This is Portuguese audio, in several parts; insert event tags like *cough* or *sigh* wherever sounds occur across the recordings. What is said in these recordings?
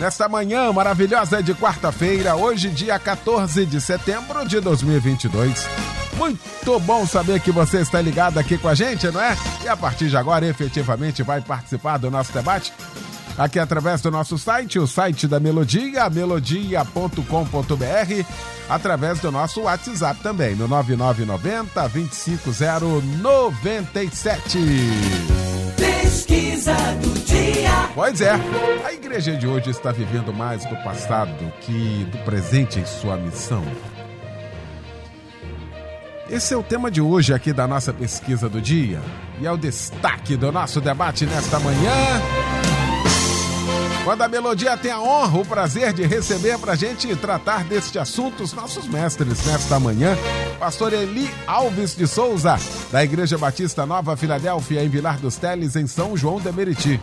nesta manhã maravilhosa de quarta-feira, hoje, dia 14 de setembro de 2022. Muito bom saber que você está ligado aqui com a gente, não é? E a partir de agora, efetivamente, vai participar do nosso debate aqui através do nosso site, o site da Melodia, melodia.com.br, através do nosso WhatsApp também, no 9990 25097. Pesquisa do dia. Pois é, a igreja de hoje está vivendo mais do passado que do presente em sua missão. Esse é o tema de hoje aqui da nossa pesquisa do dia e é o destaque do nosso debate nesta manhã. Quando a Melodia tem a honra, o prazer de receber para a gente tratar deste assunto os nossos mestres nesta manhã, pastor Eli Alves de Souza, da Igreja Batista Nova Filadélfia, em Vilar dos Teles, em São João de Meriti.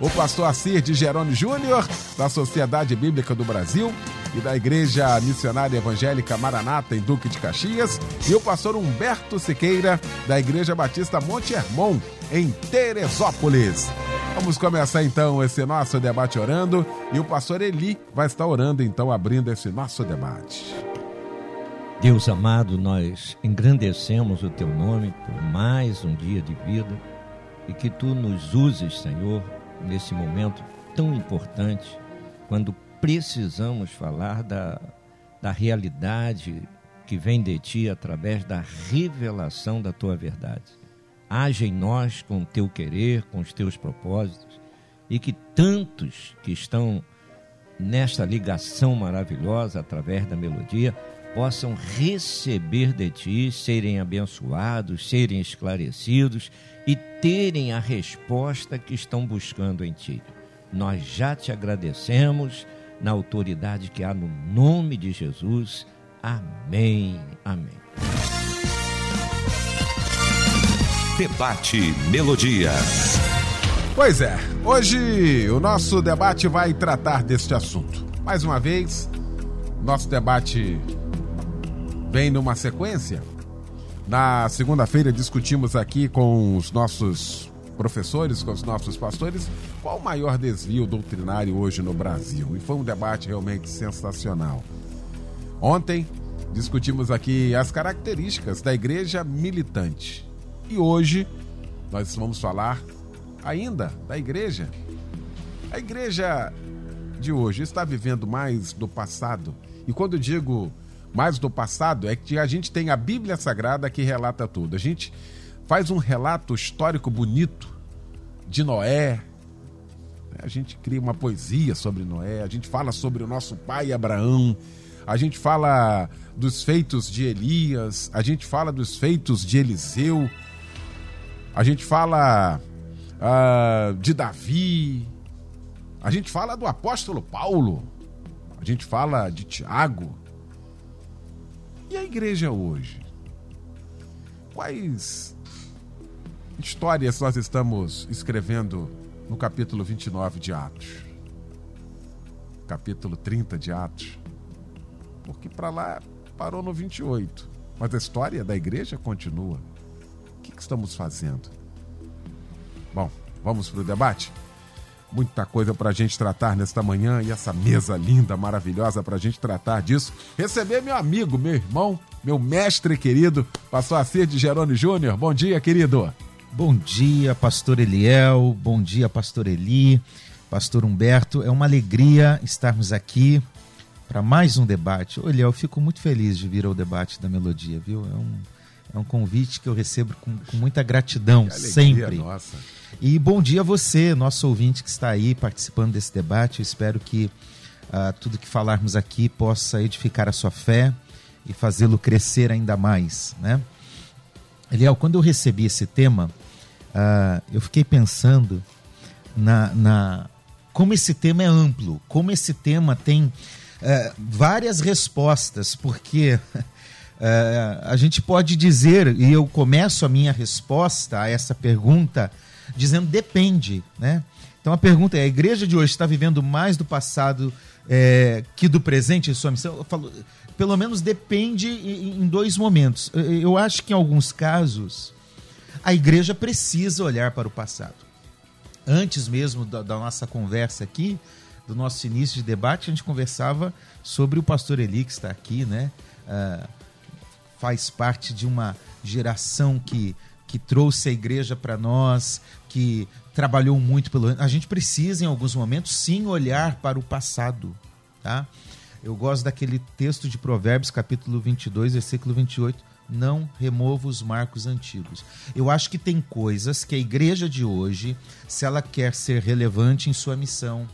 O pastor Assir de Jerônimo Júnior, da Sociedade Bíblica do Brasil e da Igreja Missionária Evangélica Maranata, em Duque de Caxias, e o pastor Humberto Siqueira, da Igreja Batista Monte Hermon, em Teresópolis. Vamos começar então esse nosso debate orando e o pastor Eli vai estar orando então, abrindo esse nosso debate. Deus amado, nós engrandecemos o teu nome por mais um dia de vida e que tu nos uses, Senhor, nesse momento tão importante, quando precisamos falar da, da realidade que vem de ti através da revelação da tua verdade. Age em nós com o teu querer, com os teus propósitos, e que tantos que estão nesta ligação maravilhosa através da melodia possam receber de ti, serem abençoados, serem esclarecidos e terem a resposta que estão buscando em ti. Nós já te agradecemos na autoridade que há no nome de Jesus. Amém. Amém. Debate Melodia. Pois é, hoje o nosso debate vai tratar deste assunto. Mais uma vez, nosso debate vem numa sequência. Na segunda-feira discutimos aqui com os nossos professores, com os nossos pastores, qual o maior desvio doutrinário hoje no Brasil. E foi um debate realmente sensacional. Ontem discutimos aqui as características da igreja militante. E hoje nós vamos falar ainda da igreja. A igreja de hoje está vivendo mais do passado. E quando digo mais do passado, é que a gente tem a Bíblia Sagrada que relata tudo. A gente faz um relato histórico bonito de Noé. A gente cria uma poesia sobre Noé, a gente fala sobre o nosso pai Abraão, a gente fala dos feitos de Elias, a gente fala dos feitos de Eliseu, a gente fala uh, de Davi, a gente fala do apóstolo Paulo, a gente fala de Tiago. E a igreja hoje? Quais histórias nós estamos escrevendo no capítulo 29 de Atos? Capítulo 30 de Atos? Porque para lá parou no 28. Mas a história da igreja continua que, que estamos fazendo? Bom, vamos para o debate? Muita coisa para a gente tratar nesta manhã e essa mesa linda, maravilhosa para a gente tratar disso. Receber meu amigo, meu irmão, meu mestre querido, pastor Acir de Jerônimo Júnior. Bom dia, querido. Bom dia, pastor Eliel. Bom dia, pastor Eli, pastor Humberto. É uma alegria estarmos aqui para mais um debate. Ô, Eliel, eu fico muito feliz de vir ao debate da melodia, viu? É um é um convite que eu recebo com, com muita gratidão, alegria, sempre. Nossa. E bom dia a você, nosso ouvinte que está aí participando desse debate. Eu espero que uh, tudo que falarmos aqui possa edificar a sua fé e fazê-lo crescer ainda mais. Né? Eliel, quando eu recebi esse tema, uh, eu fiquei pensando na, na como esse tema é amplo, como esse tema tem é, várias respostas, porque é, *laughs* a gente pode dizer, e eu começo a minha resposta a essa pergunta dizendo depende, né? Então a pergunta é: a igreja de hoje está vivendo mais do passado é, que do presente sua missão? Falo, pelo menos depende em dois momentos. Eu acho que em alguns casos a igreja precisa olhar para o passado. Antes mesmo da, da nossa conversa aqui, do nosso início de debate, a gente conversava sobre o pastor Eli, que está aqui, né? Uh, faz parte de uma geração que, que trouxe a igreja para nós, que trabalhou muito pelo. A gente precisa, em alguns momentos, sim olhar para o passado. Tá? Eu gosto daquele texto de Provérbios, capítulo 22, versículo 28. Não remova os marcos antigos. Eu acho que tem coisas que a igreja de hoje, se ela quer ser relevante em sua missão,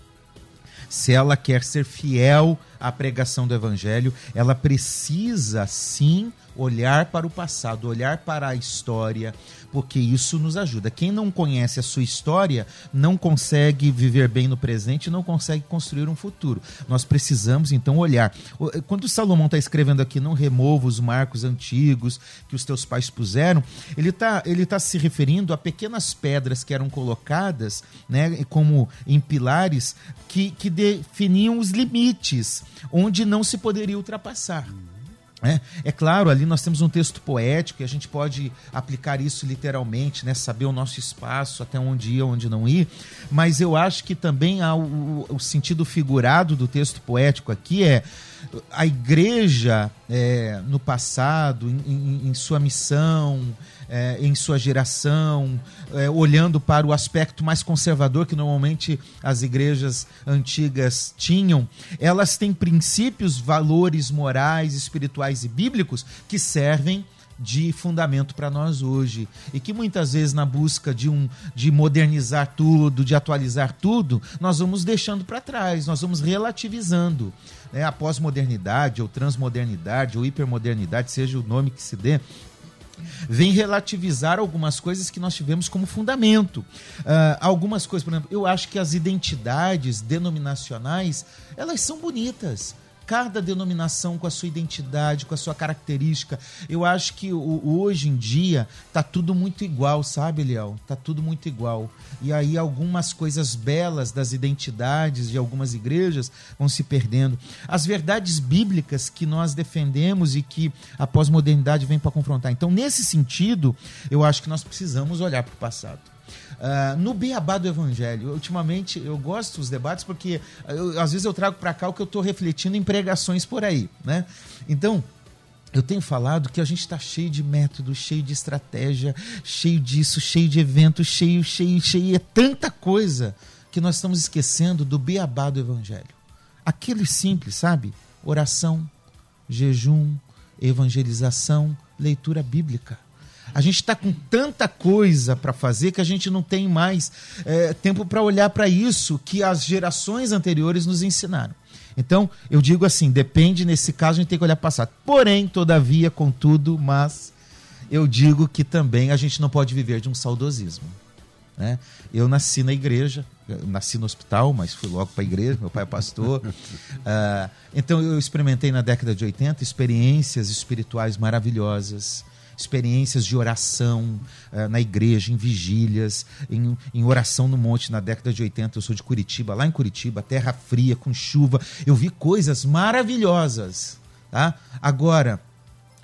se ela quer ser fiel à pregação do evangelho, ela precisa sim olhar para o passado, olhar para a história, porque isso nos ajuda. Quem não conhece a sua história não consegue viver bem no presente, não consegue construir um futuro. Nós precisamos então olhar. Quando Salomão está escrevendo aqui, não remova os marcos antigos que os teus pais puseram, ele está ele tá se referindo a pequenas pedras que eram colocadas, né, como em pilares que, que definiam os limites, onde não se poderia ultrapassar. É, é, claro, ali nós temos um texto poético e a gente pode aplicar isso literalmente, né? saber o nosso espaço, até onde ir, onde não ir, mas eu acho que também o, o sentido figurado do texto poético aqui é a igreja é, no passado, em, em, em sua missão, é, em sua geração, é, olhando para o aspecto mais conservador que normalmente as igrejas antigas tinham, elas têm princípios, valores morais, espirituais e bíblicos que servem de fundamento para nós hoje e que muitas vezes na busca de um de modernizar tudo, de atualizar tudo, nós vamos deixando para trás, nós vamos relativizando. Né? A pós-modernidade ou transmodernidade ou hipermodernidade, seja o nome que se dê, vem relativizar algumas coisas que nós tivemos como fundamento. Uh, algumas coisas, por exemplo, eu acho que as identidades denominacionais, elas são bonitas cada denominação com a sua identidade, com a sua característica. Eu acho que hoje em dia tá tudo muito igual, sabe, Eliel? Tá tudo muito igual. E aí algumas coisas belas das identidades de algumas igrejas vão se perdendo. As verdades bíblicas que nós defendemos e que a pós-modernidade vem para confrontar. Então, nesse sentido, eu acho que nós precisamos olhar para o passado. Uh, no beabá do evangelho, ultimamente eu gosto dos debates porque eu, às vezes eu trago para cá o que eu estou refletindo em pregações por aí, né? Então, eu tenho falado que a gente está cheio de métodos, cheio de estratégia, cheio disso, cheio de eventos, cheio, cheio, cheio. É tanta coisa que nós estamos esquecendo do beabá do evangelho. Aquele simples, sabe? Oração, jejum, evangelização, leitura bíblica. A gente está com tanta coisa para fazer que a gente não tem mais é, tempo para olhar para isso que as gerações anteriores nos ensinaram. Então, eu digo assim: depende, nesse caso, a gente tem que olhar para o passado. Porém, todavia, contudo, mas eu digo que também a gente não pode viver de um saudosismo. Né? Eu nasci na igreja, nasci no hospital, mas fui logo para a igreja, meu pai é pastor. uh, *laughs* então eu experimentei na década de 80 experiências espirituais maravilhosas experiências de oração uh, na igreja, em vigílias, em, em, oração no monte na década de 80. Eu sou de Curitiba, lá em Curitiba, terra fria, com chuva. Eu vi coisas maravilhosas. Tá? Agora,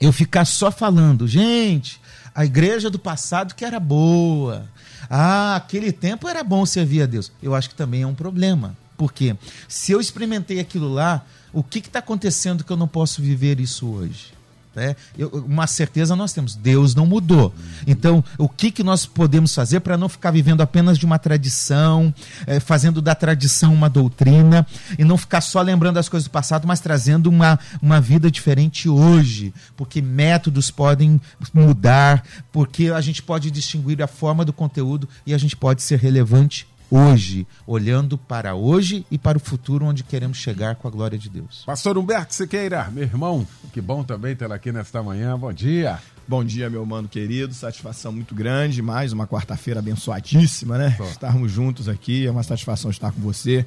eu ficar só falando, gente, a igreja do passado que era boa. Ah, aquele tempo era bom servir a Deus. Eu acho que também é um problema. Porque se eu experimentei aquilo lá, o que está acontecendo que eu não posso viver isso hoje? É, eu, uma certeza nós temos, Deus não mudou. Então, o que, que nós podemos fazer para não ficar vivendo apenas de uma tradição, é, fazendo da tradição uma doutrina, e não ficar só lembrando as coisas do passado, mas trazendo uma, uma vida diferente hoje? Porque métodos podem mudar, porque a gente pode distinguir a forma do conteúdo e a gente pode ser relevante hoje, olhando para hoje e para o futuro onde queremos chegar com a glória de Deus. Pastor Humberto Siqueira, meu irmão, que bom também tê-lo aqui nesta manhã. Bom dia. Bom dia, meu mano querido. Satisfação muito grande. Mais uma quarta-feira abençoadíssima, né? Estarmos juntos aqui. É uma satisfação estar com você.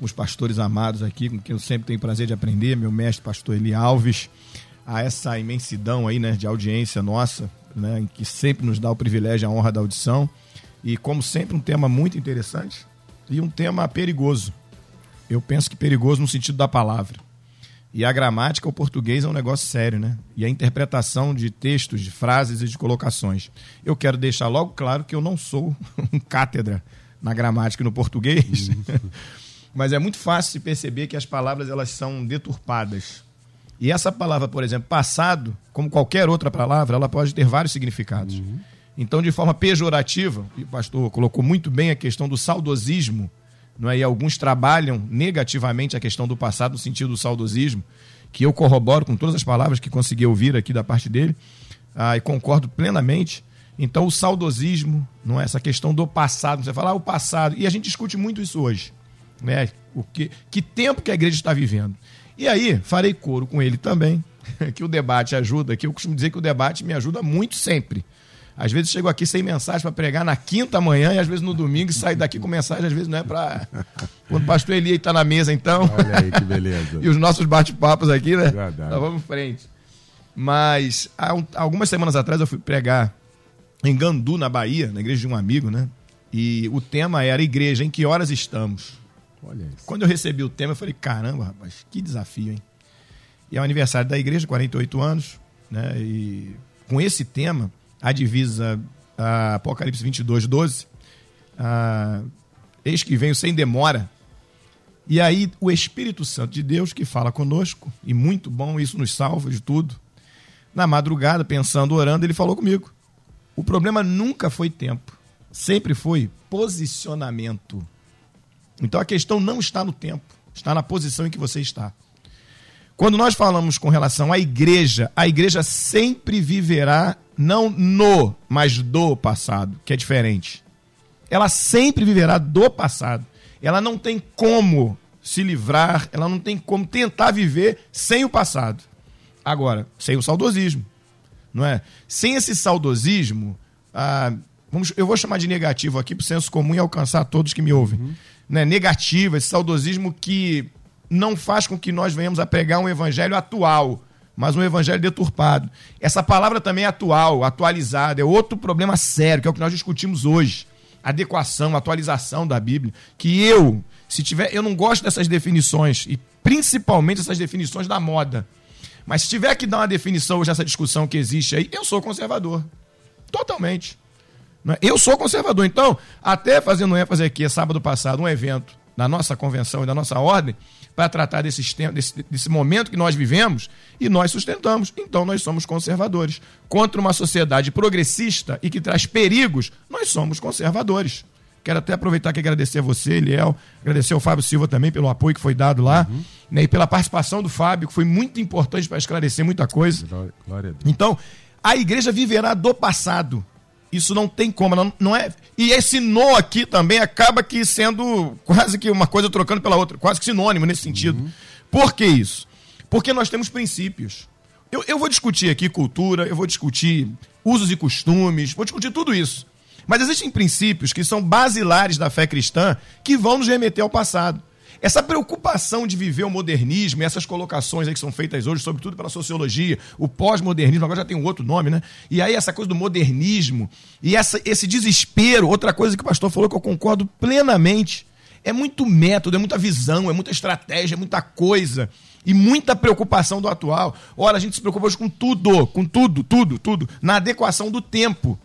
com os pastores amados aqui, com quem eu sempre tenho prazer de aprender, meu mestre, pastor Eli Alves, a essa imensidão aí, né, de audiência nossa, né, que sempre nos dá o privilégio e a honra da audição. E, como sempre, um tema muito interessante e um tema perigoso. Eu penso que perigoso no sentido da palavra. E a gramática, o português é um negócio sério, né? E a interpretação de textos, de frases e de colocações. Eu quero deixar logo claro que eu não sou *laughs* um cátedra na gramática e no português. *laughs* Mas é muito fácil se perceber que as palavras elas são deturpadas. E essa palavra, por exemplo, passado, como qualquer outra palavra, ela pode ter vários significados. Uhum. Então, de forma pejorativa, e o pastor colocou muito bem a questão do saudosismo, não é? e alguns trabalham negativamente a questão do passado no sentido do saudosismo, que eu corroboro com todas as palavras que consegui ouvir aqui da parte dele, ah, e concordo plenamente. Então, o saudosismo, não é essa questão do passado, você fala ah, o passado, e a gente discute muito isso hoje. Né? O que, que tempo que a igreja está vivendo. E aí, farei coro com ele também, *laughs* que o debate ajuda, que eu costumo dizer que o debate me ajuda muito sempre. Às vezes chego aqui sem mensagem para pregar na quinta manhã e às vezes no domingo e saio daqui com mensagem, às vezes não é para. Quando o pastor Eli está na mesa, então. Olha aí que beleza. *laughs* e os nossos bate-papos aqui, né? Verdade. Então vamos em frente. Mas há um, algumas semanas atrás eu fui pregar em Gandu, na Bahia, na igreja de um amigo, né? E o tema era Igreja, em que horas estamos? Olha isso. Quando eu recebi o tema, eu falei: caramba, rapaz, que desafio, hein? E é o aniversário da igreja, 48 anos, né? E com esse tema, a divisa a Apocalipse 22, 12. A, Eis que venho sem demora. E aí o Espírito Santo de Deus que fala conosco, e muito bom, isso nos salva de tudo. Na madrugada, pensando, orando, ele falou comigo. O problema nunca foi tempo, sempre foi posicionamento. Então a questão não está no tempo, está na posição em que você está. Quando nós falamos com relação à igreja, a igreja sempre viverá não no, mas do passado, que é diferente. Ela sempre viverá do passado. Ela não tem como se livrar, ela não tem como tentar viver sem o passado. Agora, sem o saudosismo, não é? Sem esse saudosismo, ah, vamos, eu vou chamar de negativo aqui para o senso comum e alcançar todos que me ouvem. Uhum. Né? Negativo, esse saudosismo que não faz com que nós venhamos a pregar um evangelho atual, mas um evangelho deturpado. Essa palavra também é atual, atualizada, é outro problema sério, que é o que nós discutimos hoje. Adequação, atualização da Bíblia. Que eu, se tiver, eu não gosto dessas definições, e principalmente essas definições da moda. Mas se tiver que dar uma definição hoje nessa discussão que existe aí, eu sou conservador. Totalmente. É? Eu sou conservador. Então, até fazendo ênfase aqui, sábado passado, um evento da nossa convenção e da nossa ordem, para tratar desse, desse, desse momento que nós vivemos e nós sustentamos. Então nós somos conservadores. Contra uma sociedade progressista e que traz perigos, nós somos conservadores. Quero até aproveitar que agradecer a você, Eliel, agradecer ao Fábio Silva também pelo apoio que foi dado lá, uhum. né, e pela participação do Fábio, que foi muito importante para esclarecer muita coisa. Glória a Deus. Então, a igreja viverá do passado. Isso não tem como, não, não é. E esse no aqui também acaba que sendo quase que uma coisa trocando pela outra, quase que sinônimo nesse sentido. Uhum. Por que isso? Porque nós temos princípios. Eu, eu vou discutir aqui cultura, eu vou discutir usos e costumes, vou discutir tudo isso. Mas existem princípios que são basilares da fé cristã que vão nos remeter ao passado. Essa preocupação de viver o modernismo essas colocações aí que são feitas hoje, sobretudo pela sociologia, o pós-modernismo, agora já tem um outro nome, né? E aí essa coisa do modernismo e essa, esse desespero, outra coisa que o pastor falou que eu concordo plenamente, é muito método, é muita visão, é muita estratégia, é muita coisa e muita preocupação do atual. Ora, a gente se preocupa hoje com tudo, com tudo, tudo, tudo, na adequação do tempo.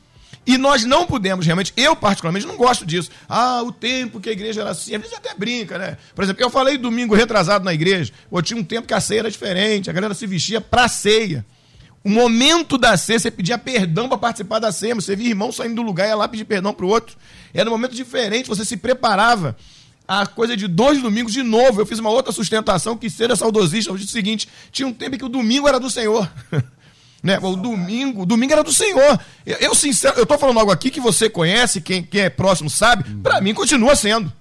E nós não podemos realmente, eu particularmente não gosto disso. Ah, o tempo que a igreja era assim, às vezes até brinca, né? Por exemplo, eu falei domingo retrasado na igreja, eu tinha um tempo que a ceia era diferente, a galera se vestia pra ceia. O momento da ceia, você pedia perdão para participar da ceia, você via irmão saindo do lugar e ia lá pedir perdão pro outro. Era um momento diferente, você se preparava. A coisa de dois domingos de novo, eu fiz uma outra sustentação que seja saudosista, eu disse o seguinte, tinha um tempo que o domingo era do Senhor. *laughs* Né? O domingo, domingo era do Senhor. Eu, eu sincero, eu estou falando algo aqui que você conhece, quem, quem é próximo sabe, para mim continua sendo.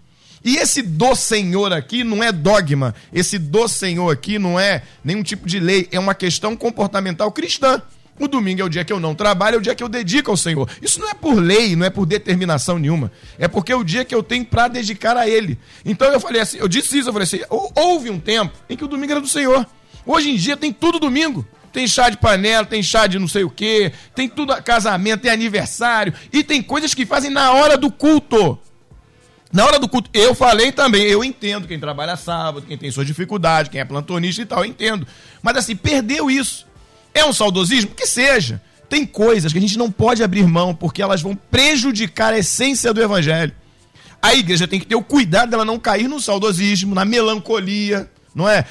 E esse do Senhor aqui não é dogma, esse do Senhor aqui não é nenhum tipo de lei, é uma questão comportamental cristã. O domingo é o dia que eu não trabalho, é o dia que eu dedico ao Senhor. Isso não é por lei, não é por determinação nenhuma. É porque é o dia que eu tenho para dedicar a Ele. Então eu falei assim, eu disse isso, eu falei assim, houve um tempo em que o domingo era do Senhor. Hoje em dia tem tudo domingo. Tem chá de panela, tem chá de não sei o quê, tem tudo casamento, tem aniversário e tem coisas que fazem na hora do culto. Na hora do culto, eu falei também, eu entendo quem trabalha sábado, quem tem suas dificuldades, quem é plantonista e tal, eu entendo. Mas assim, perdeu isso. É um saudosismo? Que seja. Tem coisas que a gente não pode abrir mão porque elas vão prejudicar a essência do evangelho. A igreja tem que ter o cuidado dela não cair no saudosismo, na melancolia, não é?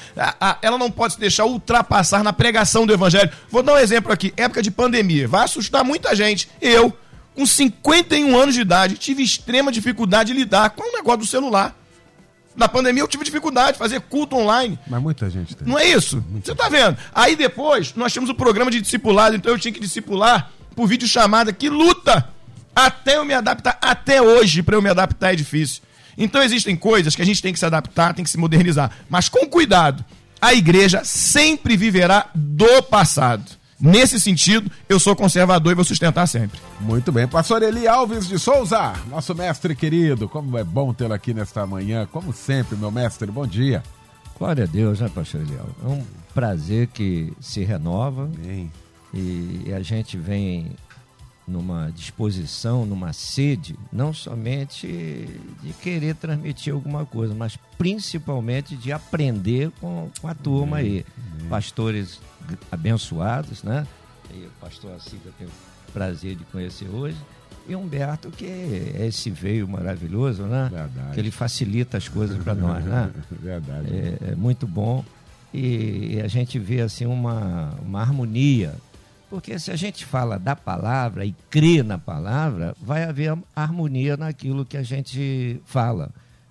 ela não pode se deixar ultrapassar na pregação do evangelho. Vou dar um exemplo aqui, época de pandemia, vai assustar muita gente. Eu, com 51 anos de idade, tive extrema dificuldade de lidar com o negócio do celular. Na pandemia eu tive dificuldade de fazer culto online. Mas muita gente tem. Não é isso? Muita Você tá vendo? Aí depois nós tínhamos o programa de discipulado, então eu tinha que discipular por vídeo chamada que luta até eu me adaptar. Até hoje, para eu me adaptar é difícil. Então existem coisas que a gente tem que se adaptar, tem que se modernizar, mas com cuidado. A igreja sempre viverá do passado. Nesse sentido, eu sou conservador e vou sustentar sempre. Muito bem. Pastor Eli Alves de Souza, nosso mestre querido, como é bom tê-lo aqui nesta manhã. Como sempre, meu mestre, bom dia. Glória a Deus, né, pastor Eli Alves? É um prazer que se renova. Bem. E a gente vem numa disposição, numa sede, não somente de querer transmitir alguma coisa, mas principalmente de aprender com, com a turma aí. Pastores abençoados, né? E o pastor Assis eu tenho o prazer de conhecer hoje. E Humberto, que é esse veio maravilhoso, né? Verdade. Que ele facilita as coisas para nós, né? *laughs* Verdade. É, é muito bom. E, e a gente vê assim uma, uma harmonia porque se a gente fala da palavra e crê na palavra, vai haver harmonia naquilo que a gente fala.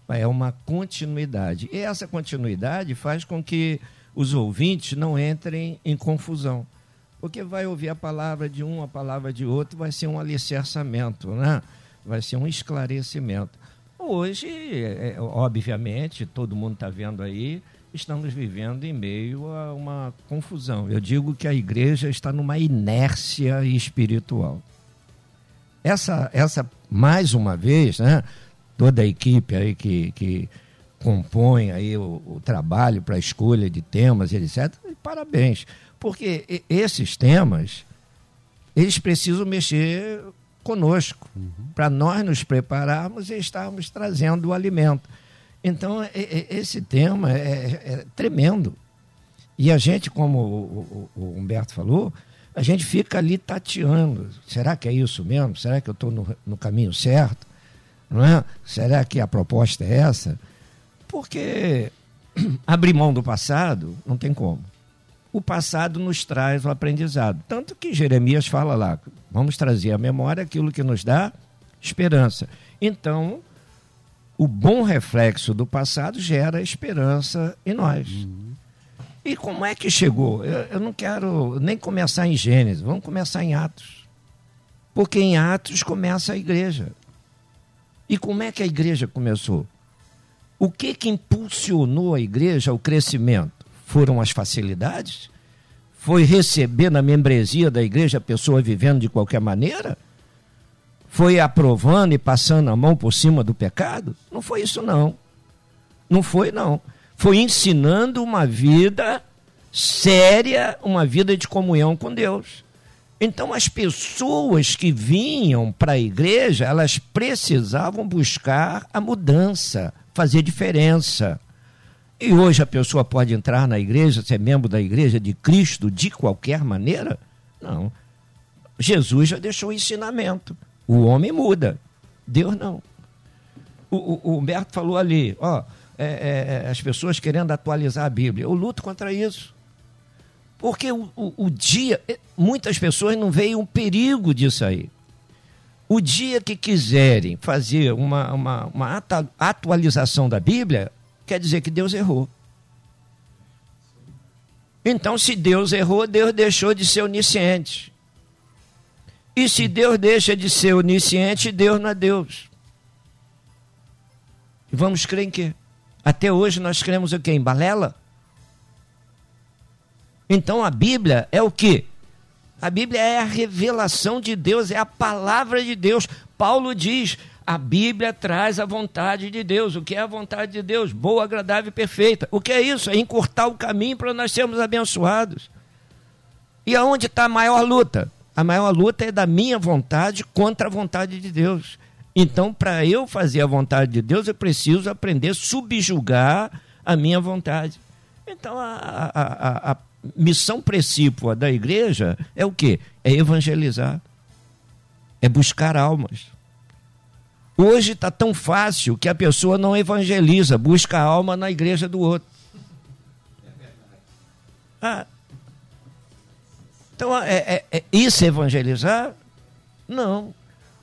É uma continuidade. E essa continuidade faz com que os ouvintes não entrem em confusão. Porque vai ouvir a palavra de um, a palavra de outro, vai ser um alicerçamento, né? vai ser um esclarecimento. Hoje, é, obviamente, todo mundo está vendo aí, estamos vivendo em meio a uma confusão. Eu digo que a igreja está numa inércia espiritual. Essa, essa mais uma vez, né, toda a equipe aí que, que compõe aí o, o trabalho para a escolha de temas etc., parabéns. Porque esses temas, eles precisam mexer conosco, uhum. para nós nos prepararmos e estarmos trazendo o alimento. Então, esse tema é, é, tremendo. E a gente, como o, o, Humberto falou, a gente fica ali tateando. Será que é isso mesmo? Será que eu estou no, no, caminho certo? Não é? Será que a proposta é essa? Porque *clears throat* abrir mão do passado não tem como. O passado nos traz o aprendizado. Tanto que Jeremias fala lá: vamos trazer à memória aquilo que nos dá esperança. Então, o bom reflexo do passado gera esperança em nós. Uhum. E como é que chegou? Eu, eu, não quero nem começar em Gênesis, vamos começar em Atos. Porque em Atos começa a igreja. E como é que a igreja começou? O que que impulsionou a igreja ao crescimento? Foram as facilidades? Foi receber na membresia da igreja a pessoa vivendo de qualquer maneira? Foi aprovando e passando a mão por cima do pecado? Não foi isso, não. Não foi, não. Foi ensinando uma vida séria, uma vida de comunhão com Deus. Então, as pessoas que vinham para a igreja, elas precisavam buscar a mudança, fazer diferença. E hoje a pessoa pode entrar na igreja, ser membro da igreja de Cristo de qualquer maneira? Não. Jesus já deixou o ensinamento. O homem muda, Deus não. O, o, o Humberto falou ali, ó, é, é, é, as pessoas querendo atualizar a Bíblia. Eu luto contra isso. Porque o, o, o dia, é, muitas pessoas não veem um perigo disso aí. O dia que quiserem fazer uma, uma, uma atualização da Bíblia, quer dizer que Deus errou. Então, se Deus errou, Deus deixou de ser onisciente. E se Deus deixa de ser onisciente, Deus não é Deus. E vamos crer em quê? Até hoje nós cremos o quê? Em balela? Então a Bíblia é o quê? A Bíblia é a revelação de Deus, é a palavra de Deus. Paulo diz: a Bíblia traz a vontade de Deus. O que é a vontade de Deus? Boa, agradável e perfeita. O que é isso? É encurtar o caminho para nós sermos abençoados. E aonde está a maior luta? A maior luta é da minha vontade contra a vontade de Deus. Então, para eu fazer a vontade de Deus, eu preciso aprender a subjugar a minha vontade. Então, a, a, a missão precípua da igreja é o quê? É evangelizar, é buscar almas. Hoje está tão fácil que a pessoa não evangeliza, busca alma na igreja do outro. Ah, então, é, é, é isso é evangelizar? Não.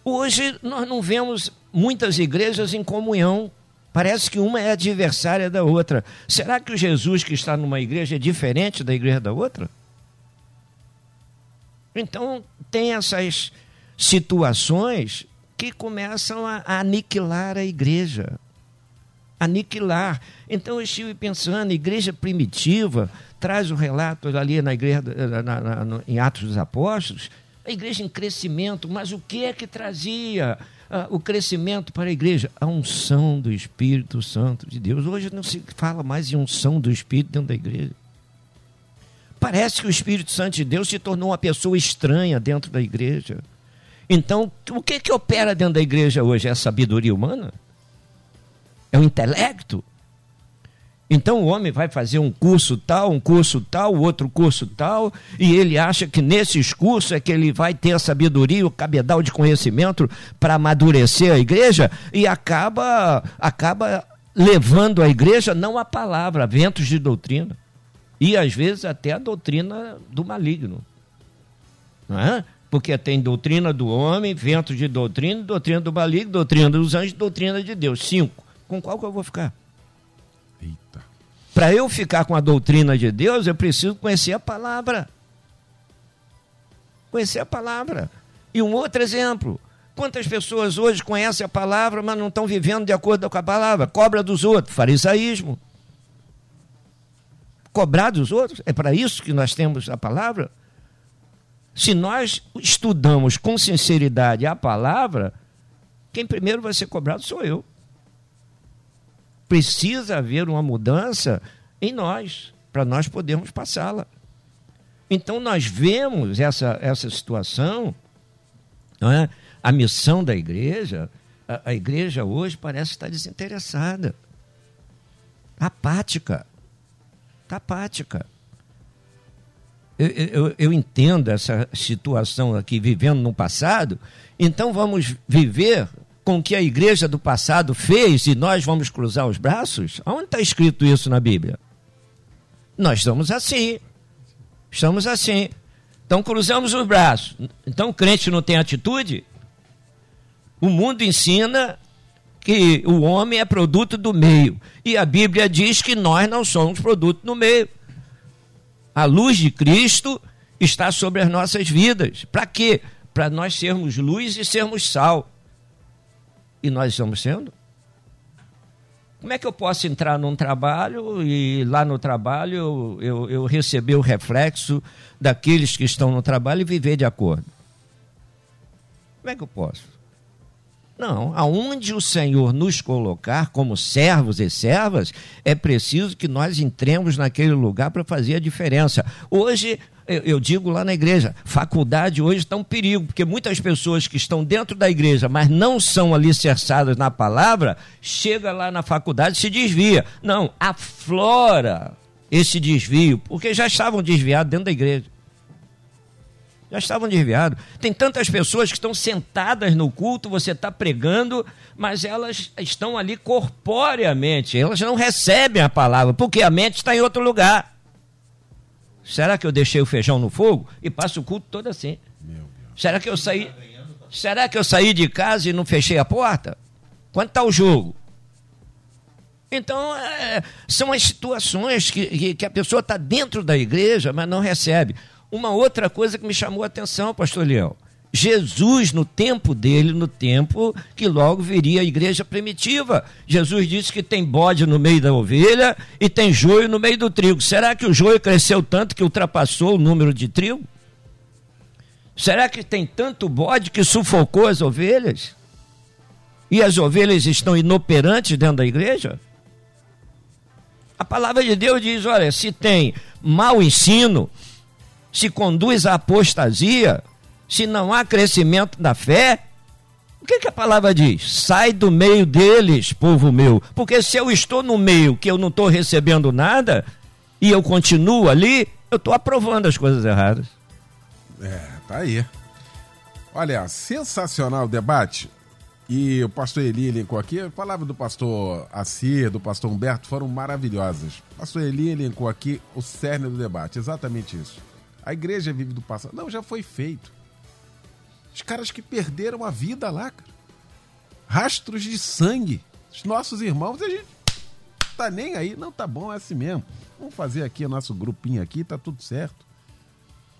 Hoje nós não vemos muitas igrejas em comunhão. Parece que uma é adversária da outra. Será que o Jesus que está numa igreja é diferente da igreja da outra? Então, tem essas situações que começam a, a aniquilar a igreja. Aniquilar. Então, eu estive pensando, igreja primitiva traz o relato ali na igreja, na, na, na, em Atos dos Apóstolos, a igreja em crescimento, mas o que é que trazia ah, o crescimento para a igreja? A unção do Espírito Santo de Deus. Hoje não se fala mais em unção do Espírito dentro da igreja. Parece que o Espírito Santo de Deus se tornou uma pessoa estranha dentro da igreja. Então, o que, que opera dentro da igreja hoje? É a sabedoria humana? É o intelecto? Então o homem vai fazer um curso tal, um curso tal, outro curso tal, e ele acha que nesses cursos é que ele vai ter a sabedoria, o cabedal de conhecimento para amadurecer a igreja e acaba acaba levando a igreja não a palavra, a ventos de doutrina. E às vezes até a doutrina do maligno. Não é? Porque tem doutrina do homem, ventos de doutrina, doutrina do maligno, doutrina dos anjos, doutrina de Deus. Cinco. Com qual que eu vou ficar? Para eu ficar com a doutrina de Deus, eu preciso conhecer a palavra. Conhecer a palavra. E um outro exemplo. Quantas pessoas hoje conhecem a palavra, mas não estão vivendo de acordo com a palavra? Cobra dos outros, farisaísmo. Cobrar dos outros, é para isso que nós temos a palavra? Se nós estudamos com sinceridade a palavra, quem primeiro vai ser cobrado sou eu precisa haver uma mudança em nós, para nós podermos passá-la. Então nós vemos essa, essa situação, não é? a missão da igreja, a, a igreja hoje parece estar desinteressada, apática, está apática. Eu, eu, eu, entendo essa situação aqui vivendo no passado, então vamos viver com que a igreja do passado fez e nós vamos cruzar os braços? Onde está escrito isso na Bíblia? Nós estamos assim. Estamos assim. Então cruzamos os braços. Então o crente não tem atitude? O mundo ensina que o homem é produto do meio. E a Bíblia diz que nós não somos produto do meio. A luz de Cristo está sobre as nossas vidas. Para quê? Para nós sermos luz e sermos sal. E nós estamos sendo? Como é que eu posso entrar num trabalho e lá no trabalho eu, eu, receber o reflexo daqueles que estão no trabalho e viver de acordo? Como é que eu posso? Não, aonde o Senhor nos colocar como servos e servas, é preciso que nós entremos naquele lugar para fazer a diferença. Hoje eu, eu digo lá na igreja, faculdade hoje está um perigo, porque muitas pessoas que estão dentro da igreja, mas não são alicerçadas na palavra, chega lá na faculdade e se desvia. Não, aflora esse desvio, porque já estavam desviados dentro da igreja. Já estavam desviados. Tem tantas pessoas que estão sentadas no culto, você está pregando, mas elas estão ali corporeamente, elas não recebem a palavra, porque a mente está em outro lugar. Será que eu deixei o feijão no fogo e passo o culto todo assim? Será que eu saí? Será que eu saí de casa e não fechei a porta? Quanto está o jogo? Então, é, são as situações que, que, que a pessoa está dentro da igreja, mas não recebe. Uma outra coisa que me chamou a atenção, pastor Leão. Jesus, no tempo dele, no tempo que logo viria a igreja primitiva. Jesus disse que tem bode no meio da ovelha e tem joio no meio do trigo. Será que o joio cresceu tanto que ultrapassou o número de trigo? Será que tem tanto bode que sufocou as ovelhas? E as ovelhas estão inoperantes dentro da igreja? A palavra de Deus diz: olha, se tem mau ensino, se conduz à apostasia, se não há crescimento da fé, o que, que, a palavra diz? Sai do meio deles, povo meu. Porque se eu estou no meio que eu não estou recebendo nada e eu continuo ali, eu estou aprovando as coisas erradas. É, tá aí. Olha, sensacional o debate. E o pastor Eli elencou aqui, a palavra do pastor Assir, do pastor Humberto foram maravilhosas. O pastor Eli elencou aqui o cerne do debate, exatamente isso. A igreja vive do passado. Não, já foi feito. Caras que perderam a vida lá, cara. Rastros de sangue. Os nossos irmãos, a gente tá nem aí. Não, tá bom, é assim mesmo. Vamos fazer aqui o nosso grupinho aqui, tá tudo certo.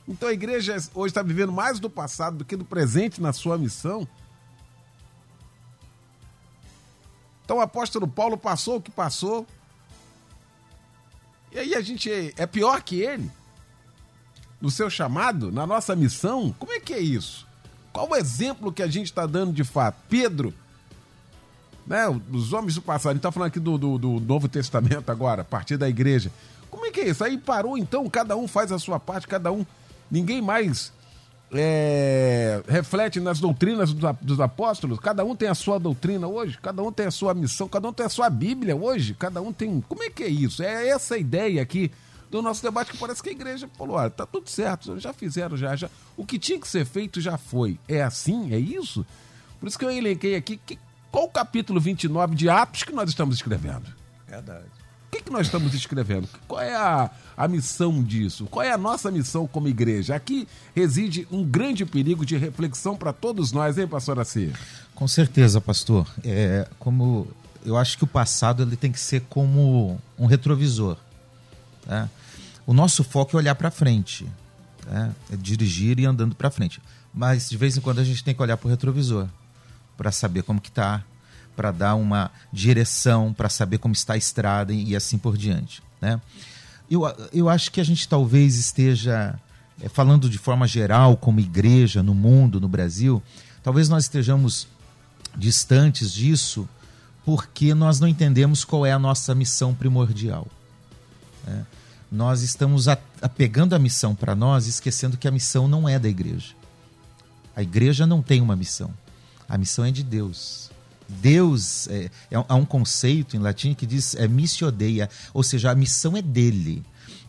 Então a igreja hoje está vivendo mais do passado do que do presente na sua missão. Então o apóstolo Paulo passou o que passou. E aí a gente é pior que ele? No seu chamado, na nossa missão? Como é que é isso? Qual o exemplo que a gente está dando de fato? Pedro, né, os homens do passado, a gente está falando aqui do, do, do, Novo Testamento agora, a partir da igreja. Como é que é isso? Aí parou então, cada um faz a sua parte, cada um. Ninguém mais é, reflete nas doutrinas dos, dos apóstolos. Cada um tem a sua doutrina hoje, cada um tem a sua missão, cada um tem a sua Bíblia hoje, cada um tem. Como é que é isso? É essa ideia aqui do nosso debate que parece que a igreja falou: olha, tá tudo certo, já fizeram, já, já. O que tinha que ser feito já foi. É assim? É isso? Por isso que eu elenquei aqui que, qual o capítulo 29 de Atos que nós estamos escrevendo. Verdade. O que, que nós estamos escrevendo? Qual é a, a missão disso? Qual é a nossa missão como igreja? Aqui reside um grande perigo de reflexão para todos nós, hein, pastor Assi? Com certeza, pastor. É, como eu acho que o passado ele tem que ser como um retrovisor. Né? O nosso foco é olhar para frente, né? é dirigir e andando para frente. Mas de vez em quando a gente tem que olhar para o retrovisor para saber como que está, para dar uma direção, para saber como está a estrada e assim por diante. Né? Eu, eu acho que a gente talvez esteja é, falando de forma geral, como igreja no mundo, no Brasil, talvez nós estejamos distantes disso porque nós não entendemos qual é a nossa missão primordial. Né? Nós estamos apegando a missão para nós, esquecendo que a missão não é da igreja. A igreja não tem uma missão. A missão é de Deus. Deus é, é, há um conceito em latim que diz é missio dei, ou seja, a missão é dele.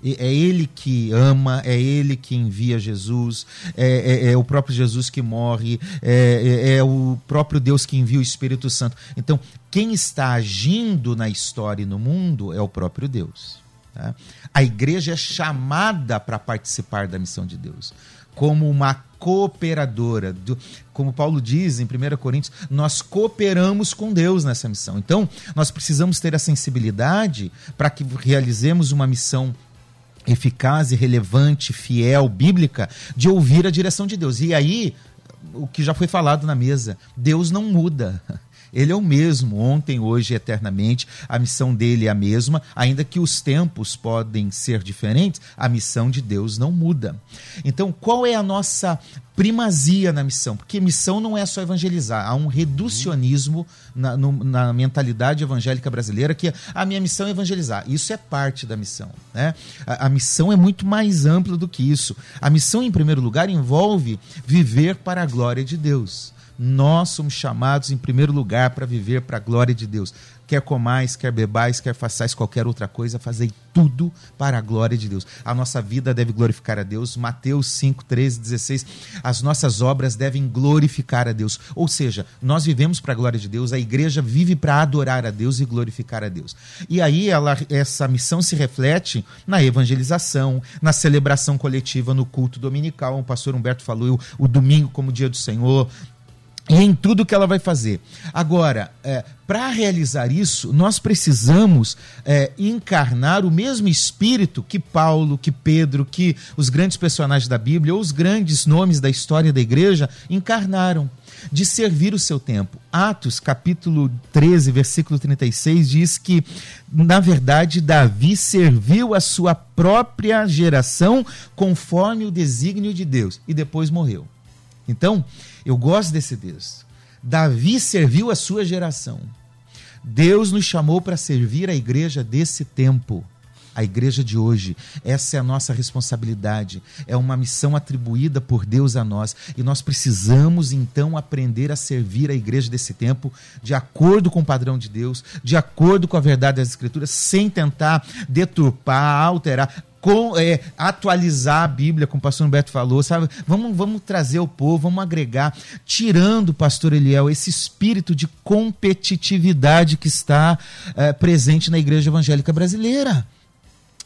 É ele que ama, é ele que envia Jesus, é, é, é o próprio Jesus que morre, é, é, é o próprio Deus que envia o Espírito Santo. Então, quem está agindo na história e no mundo é o próprio Deus. Tá? A igreja é chamada para participar da missão de Deus, como uma cooperadora. Do, como Paulo diz em 1 Coríntios, nós cooperamos com Deus nessa missão. Então, nós precisamos ter a sensibilidade para que realizemos uma missão eficaz e relevante, fiel, bíblica, de ouvir a direção de Deus. E aí, o que já foi falado na mesa, Deus não muda. Ele é o mesmo, ontem, hoje, eternamente. A missão dele é a mesma, ainda que os tempos podem ser diferentes, a missão de Deus não muda. Então, qual é a nossa primazia na missão? Porque missão não é só evangelizar, há um reducionismo na, no, na mentalidade evangélica brasileira que a minha missão é evangelizar. Isso é parte da missão. Né? A, a missão é muito mais ampla do que isso. A missão, em primeiro lugar, envolve viver para a glória de Deus. Nós somos chamados, em primeiro lugar, para viver para a glória de Deus. Quer comais, quer bebais, quer façais qualquer outra coisa, fazei tudo para a glória de Deus. A nossa vida deve glorificar a Deus. Mateus 5, 13, 16. As nossas obras devem glorificar a Deus. Ou seja, nós vivemos para a glória de Deus, a igreja vive para adorar a Deus e glorificar a Deus. E aí ela, essa missão se reflete na evangelização, na celebração coletiva, no culto dominical. O pastor Humberto falou o, o domingo como dia do Senhor, e em tudo que ela vai fazer. Agora, é, para realizar isso, nós precisamos é, encarnar o mesmo espírito que Paulo, que Pedro, que os grandes personagens da Bíblia, ou os grandes nomes da história da igreja encarnaram. De servir o seu tempo. Atos, capítulo 13, versículo 36, diz que, na verdade, Davi serviu a sua própria geração conforme o desígnio de Deus e depois morreu. Então, eu gosto desse texto. Davi serviu a sua geração. Deus nos chamou para servir a igreja desse tempo a igreja de hoje. Essa é a nossa responsabilidade. É uma missão atribuída por Deus a nós. E nós precisamos então aprender a servir a igreja desse tempo de acordo com o padrão de Deus, de acordo com a verdade das Escrituras, sem tentar deturpar, alterar. Com, é, atualizar a Bíblia, como o pastor Humberto falou, sabe? Vamos, vamos trazer o povo, vamos agregar, tirando, pastor Eliel, esse espírito de competitividade que está é, presente na igreja evangélica brasileira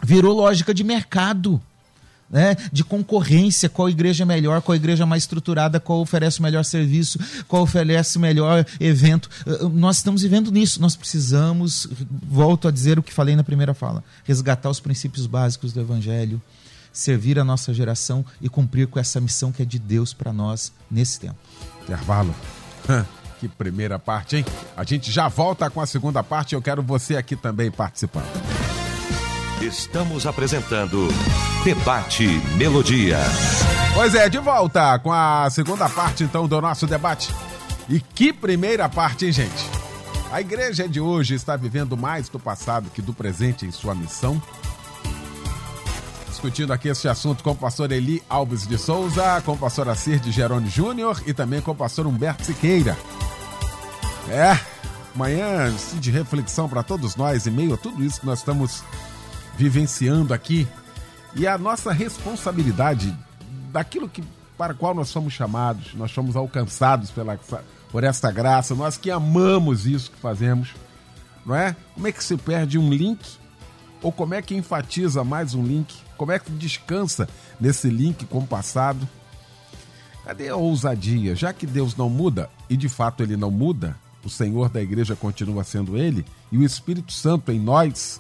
virou lógica de mercado. Né, de concorrência, qual igreja é melhor, qual igreja é mais estruturada, qual oferece o melhor serviço, qual oferece o melhor evento. Eh, eh, nós estamos vivendo nisso. Nós precisamos, volto a dizer o que falei na primeira fala, resgatar os princípios básicos do Evangelho, servir a nossa geração e cumprir com essa missão que é de Deus para nós nesse tempo. Intervalo. Que primeira parte, hein? A gente já volta com a segunda parte. Eu quero você aqui também participando. Estamos apresentando Debate Melodia. Pois é, de volta com a segunda parte então do nosso debate. E que primeira parte, hein, gente? A igreja de hoje está vivendo mais do passado que do presente em sua missão. Discutindo aqui este assunto com o pastor Eli Alves de Souza, com o pastor Acir de Jerônimo Júnior e também com o pastor Humberto Siqueira. É, manhã de reflexão para todos nós, em meio a tudo isso que nós estamos vivenciando aqui e a nossa responsabilidade daquilo que para qual nós somos chamados, nós somos alcançados pela, por esta graça, nós que amamos isso que fazemos, não é? Como é que se perde um link? Ou como é que enfatiza mais um link? Como é que descansa nesse link com o passado? Cadê a ousadia? Já que Deus não muda, e de fato ele não muda, o Senhor da igreja continua sendo ele, e o Espírito Santo em nós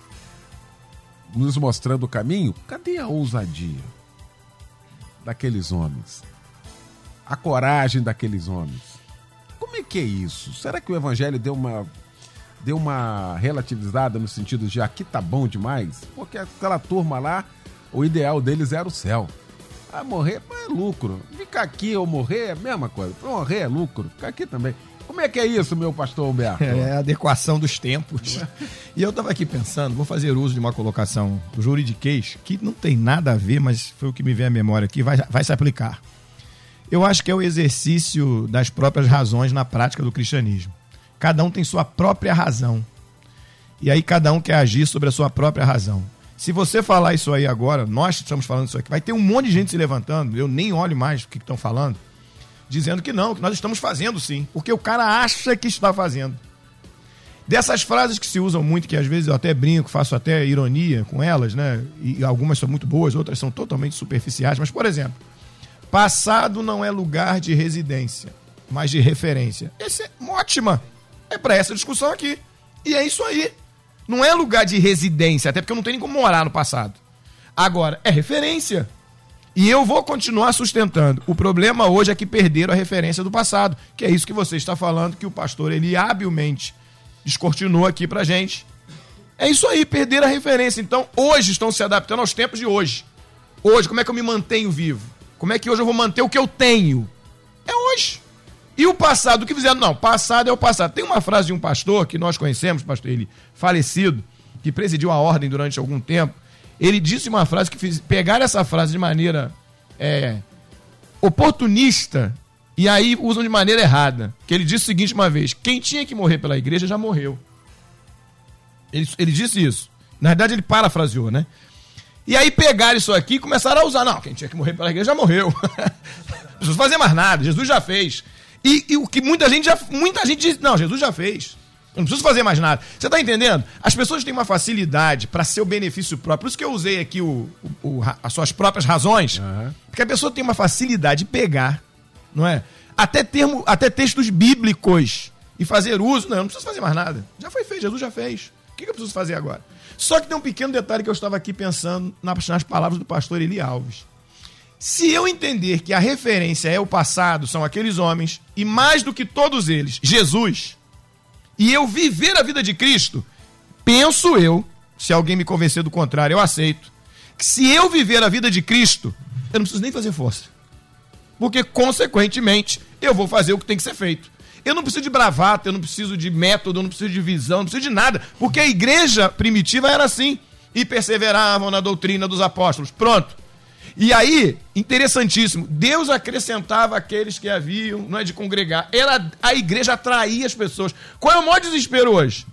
nos mostrando o caminho, cadê a ousadia daqueles homens? A coragem daqueles homens? Como é que é isso? Será que o evangelho deu uma deu uma relativizada no sentido de aqui tá bom demais? Porque aquela turma lá, o ideal deles era o céu. Ah, morrer é lucro. Ficar aqui ou morrer é a mesma coisa. Morrer é lucro. Ficar aqui também. Como é que é isso, meu pastor Humberto? É a adequação dos tempos. e eu estava aqui pensando, vou fazer uso de uma colocação juridiquês que não tem nada a ver, mas foi o que me veio à memória aqui, vai, vai se aplicar. Eu acho que é o exercício das próprias razões na prática do cristianismo. Cada um tem sua própria razão. E aí cada um quer agir sobre a sua própria razão. Se você falar isso aí agora, nós estamos falando isso aqui, vai ter um monte de gente se levantando, eu nem olho mais o que estão falando dizendo que não, que nós estamos fazendo sim, porque o cara acha que está fazendo. Dessas frases que se usam muito, que às vezes eu até brinco, faço até ironia com elas, né? E algumas são muito boas, outras são totalmente superficiais, mas por exemplo, passado não é lugar de residência, mas de referência. Essa é ótima. É para essa discussão aqui. E é isso aí. Não é lugar de residência, até porque eu não tenho nem como morar no passado. Agora, é referência. E eu vou continuar sustentando. O problema hoje é que perderam a referência do passado, que é isso que você está falando, que o pastor ele habilmente descortinou aqui pra gente. É isso aí, perderam a referência. Então, hoje estão se adaptando aos tempos de hoje. Hoje, como é que eu me mantenho vivo? Como é que hoje eu vou manter o que eu tenho? É hoje. E o passado, o que fizeram? Não, passado é o passado. Tem uma frase de um pastor que nós conhecemos, pastor ele falecido, que presidiu a ordem durante algum tempo, ele disse uma frase que fiz, pegaram essa frase de maneira é, oportunista e aí usam de maneira errada. Que ele disse o seguinte uma vez: quem tinha que morrer pela igreja já morreu. Ele, ele disse isso. Na verdade, ele parafraseou, né? E aí pegaram isso aqui e começaram a usar. Não, quem tinha que morrer pela igreja já morreu. *laughs* Não precisa fazer mais nada. Jesus já fez. E, e, o que muita gente já. Muita gente diz, não, Jesus já fez. Eu não preciso fazer mais nada. Você está entendendo? As pessoas têm uma facilidade para seu benefício próprio. Por isso que eu usei aqui o, o, o as suas próprias razões. Uhum. Porque a pessoa tem uma facilidade de pegar, não é? Até, termo, até textos bíblicos e fazer uso. Não, eu não preciso fazer mais nada. Já foi feito, Jesus já fez. O que eu preciso fazer agora? Só que tem um pequeno detalhe que eu estava aqui pensando nas palavras do pastor Eli Alves. Se eu entender que a referência é o passado, são aqueles homens, e mais do que todos eles, Jesus, e eu viver a vida de Cristo, penso eu, se alguém me convencer do contrário, eu aceito, que se eu viver a vida de Cristo, eu não preciso nem fazer força. Porque, consequentemente, eu vou fazer o que tem que ser feito. Eu não preciso de bravata, eu não preciso de método, eu não preciso de visão, não preciso de nada. Porque a igreja primitiva era assim. E perseveravam na doutrina dos apóstolos. Pronto. E aí, interessantíssimo, Deus acrescentava aqueles que haviam, não é de congregar. Era a igreja atraía as pessoas. Qual é o maior desespero hoje?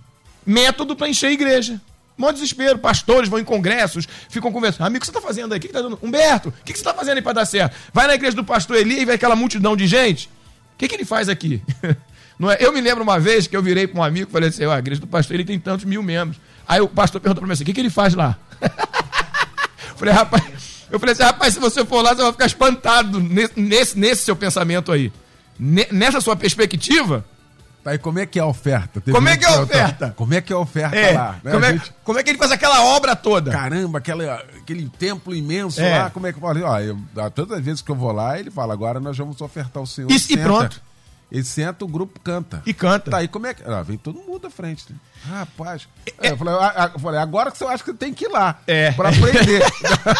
Método para encher a igreja. Mó desespero. Pastores vão em congressos, ficam conversando. Amigo, o que você está fazendo aí? O que, tá dando? Humberto, o que, você está fazendo aí para dar certo? Vai na igreja do pastor Eli e vê aquela multidão de gente. O que, que ele faz aqui? *laughs* Não é? Eu me lembro uma vez que eu virei para um amigo e falei assim: a igreja do pastor ele tem tantos mil membros. Aí o pastor perguntou para mim assim: o que, que ele faz lá? *laughs* falei, rapaz, eu falei assim, rapaz, se você for lá, você vai ficar espantado nesse, nesse, nesse seu pensamento aí. Nessa sua perspectiva, Tá, e como é que é a oferta? Teve como é que é a oferta? Como é que é a oferta é, lá? Né? Como, é, gente... como é que ele faz aquela obra toda? Caramba, aquela, aquele templo imenso é. lá, como é que fala? Ó, eu, todas as vezes que eu vou lá, ele fala, agora nós vamos ofertar o Senhor. Isso, e pronto. Ele senta, o grupo canta. E canta. Tá, e como é que. Ah, vem todo mundo à frente. Rapaz. É, eu, falei, eu falei, agora que você acha que tem que ir lá. É. Pra aprender.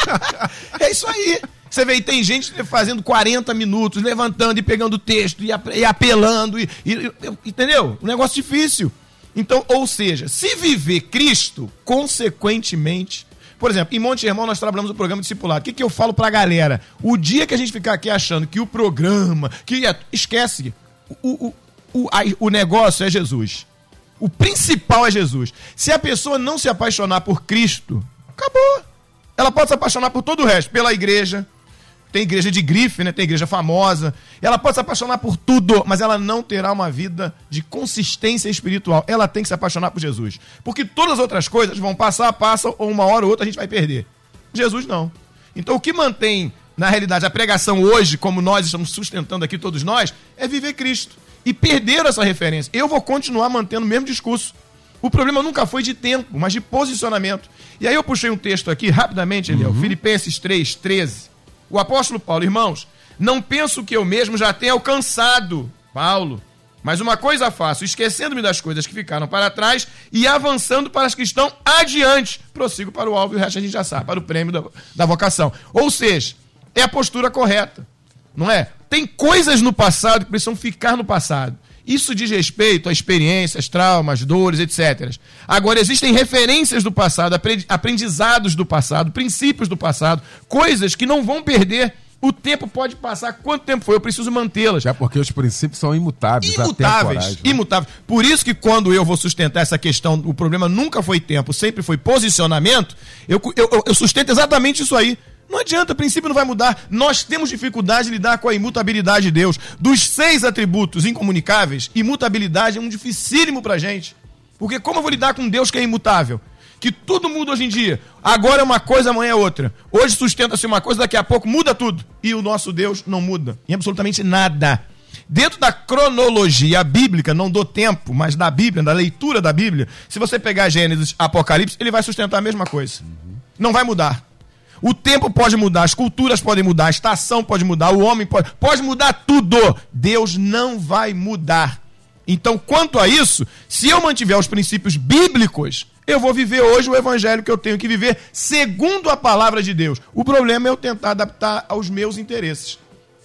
*laughs* isso aí. Você vê, tem gente fazendo 40 minutos, levantando e pegando texto, e, apelando, e, e, entendeu? Um negócio difícil. Então, ou seja, se viver Cristo, consequentemente. Por exemplo, em Monte Irmão nós trabalhamos o programa discipulado. O que, que eu falo pra galera? O dia que a gente ficar aqui achando que o programa, que é, esquece, o, o, o, a, o negócio é Jesus. O principal é Jesus. Se a pessoa não se apaixonar por Cristo, acabou. Ela pode se apaixonar por todo o resto, pela igreja, tem igreja de grife, né? Tem igreja famosa. Ela pode se apaixonar por tudo, mas ela não terá uma vida de consistência espiritual. Ela tem que se apaixonar por Jesus. Porque todas as outras coisas vão passar, passam, ou uma hora ou outra a gente vai perder. Jesus não. Então o que mantém, na realidade, a pregação hoje, como nós estamos sustentando aqui todos nós, é viver Cristo. E perder essa referência. Eu vou continuar mantendo o mesmo discurso. O problema nunca foi de tempo, mas de posicionamento. E aí eu puxei um texto aqui, rapidamente, Eliel, uhum. Filipenses 3, 13. O apóstolo Paulo, irmãos, não penso que eu mesmo já tenha alcançado, Paulo, mas uma coisa faço, esquecendo-me das coisas que ficaram para trás e avançando para as que estão adiante. Prossigo para o alvo e o resto a gente já sabe, para o prêmio da, da vocação. Ou seja, é a postura correta, não é? Tem coisas no passado que precisam ficar no passado. Isso diz respeito a experiências, traumas, dores, etc. Agora, existem referências do passado, aprendizados do passado, princípios do passado, coisas que não vão perder. O tempo pode passar. Quanto tempo foi? Eu preciso mantê-las. É porque os princípios são imutáveis. Imutáveis. Né? Imutáveis. Por isso que quando eu vou sustentar essa questão, o problema nunca foi tempo, sempre foi posicionamento, eu, eu, eu sustento exatamente isso aí. Não adianta, o princípio não vai mudar. Nós temos dificuldade de lidar com a imutabilidade de Deus. Dos seis atributos incomunicáveis, imutabilidade é um dificílimo pra gente. Porque como eu vou lidar com Deus que é imutável? Que tudo muda hoje em dia. Agora é uma coisa, amanhã é outra. Hoje sustenta-se uma coisa, daqui a pouco muda tudo. E o nosso Deus não muda em absolutamente nada. Dentro da cronologia bíblica, não do tempo, mas da Bíblia, da leitura da Bíblia, se você pegar Gênesis, Apocalipse, ele vai sustentar a mesma coisa. Não vai mudar. O tempo pode mudar, as culturas podem mudar, a estação pode mudar, o homem pode, pode mudar tudo. Deus não vai mudar. Então, quanto a isso, se eu mantiver os princípios bíblicos, eu vou viver hoje o evangelho que eu tenho que viver segundo a palavra de Deus. O problema é eu tentar adaptar aos meus interesses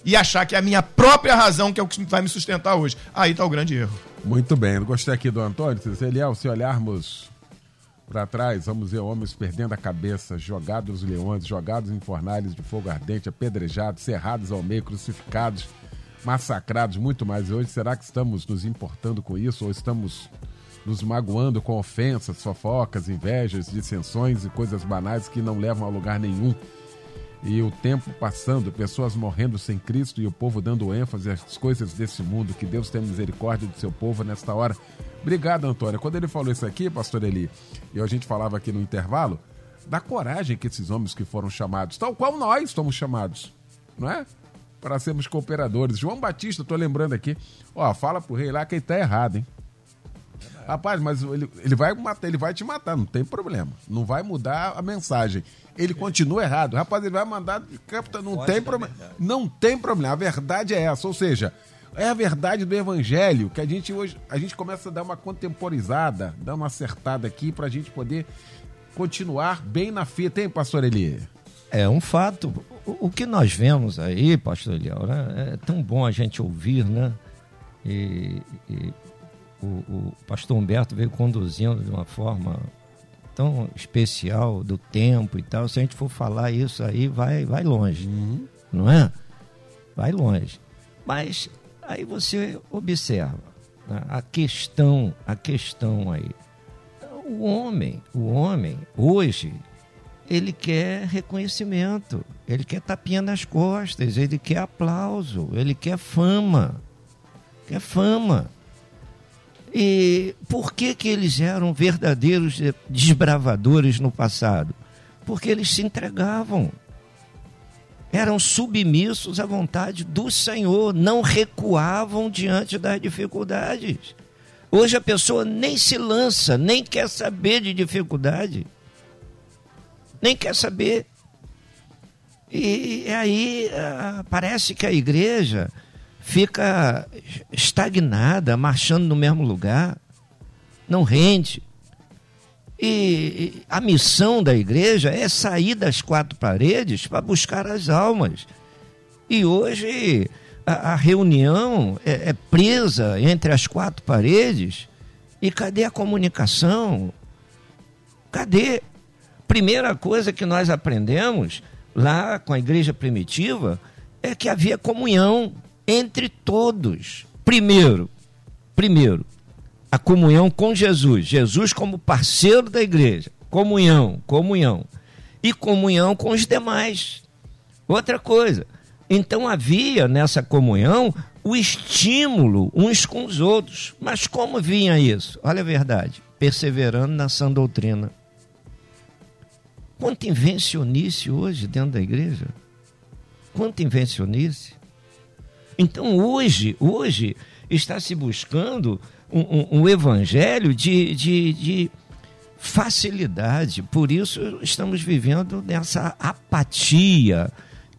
e achar que é a minha própria razão que é o que vai me sustentar hoje. Aí está o grande erro. Muito bem, gostei aqui do Antônio. Eliel, se olharmos para trás, vamos ver homens perdendo a cabeça, jogados nos leões, jogados em fornalhas de fogo ardente, apedrejados, cerrados ao meio, crucificados, massacrados, muito mais. E hoje, será que estamos nos importando com isso ou estamos nos magoando com ofensas, fofocas, invejas, dissensões e coisas banais que não levam a lugar nenhum? E o tempo passando, pessoas morrendo sem Cristo e o povo dando ênfase às coisas desse mundo. Que Deus tenha misericórdia do seu povo nesta hora. Obrigado, Antônia. Quando ele falou isso aqui, pastor Eli, e a gente falava aqui no intervalo, da coragem que esses homens que foram chamados, tal qual nós somos chamados, não é? Para sermos cooperadores. João Batista, estou lembrando aqui, ó, fala pro rei lá que ele tá errado, hein? Rapaz, mas ele, ele vai matar, ele vai te matar, não tem problema. Não vai mudar a mensagem. Ele continua errado. Rapaz, ele vai mandar de capta, não tem problema. Não tem problema. A verdade é essa, ou seja, é a verdade do evangelho que a gente hoje a gente começa a dar uma contemporizada, dar uma acertada aqui para a gente poder continuar bem na fita, hein, pastor Eli? É um fato. O, o que nós vemos aí, pastor Eliel, né, é tão bom a gente ouvir, né? E, e o, o, pastor Humberto veio conduzindo de uma forma tão especial do tempo e tal. Se a gente for falar isso aí, vai, vai longe, uhum. não é? Vai longe. Mas aí você observa né, a questão, a questão aí. O homem, o homem hoje ele quer reconhecimento, ele quer tapinha nas costas, ele quer aplauso, ele quer fama. Quer fama. E por que, que eles eram verdadeiros desbravadores no passado? Porque eles se entregavam. Eram submissos à vontade do Senhor, não recuavam diante das dificuldades. Hoje a pessoa nem se lança, nem quer saber de dificuldade nem quer saber. E, aí uh, parece que a igreja fica estagnada, marchando no mesmo lugar, não rende. E, a missão da igreja é sair das quatro paredes para buscar as almas. E hoje a, a reunião é, é presa entre as quatro paredes. E cadê a comunicação? Cadê? Primeira coisa que nós aprendemos lá com a igreja primitiva é que havia comunhão entre todos. Primeiro, primeiro, a comunhão com Jesus, Jesus como parceiro da igreja, comunhão, comunhão e comunhão com os demais. Outra coisa, então havia nessa comunhão o estímulo uns com os outros. Mas como vinha isso? Olha a verdade, perseverando na sã doutrina. Quanta invencionice hoje dentro da igreja. Quanta invencionice. Então hoje, hoje está se buscando um, um, um evangelho de, de, de facilidade. Por isso estamos vivendo nessa apatia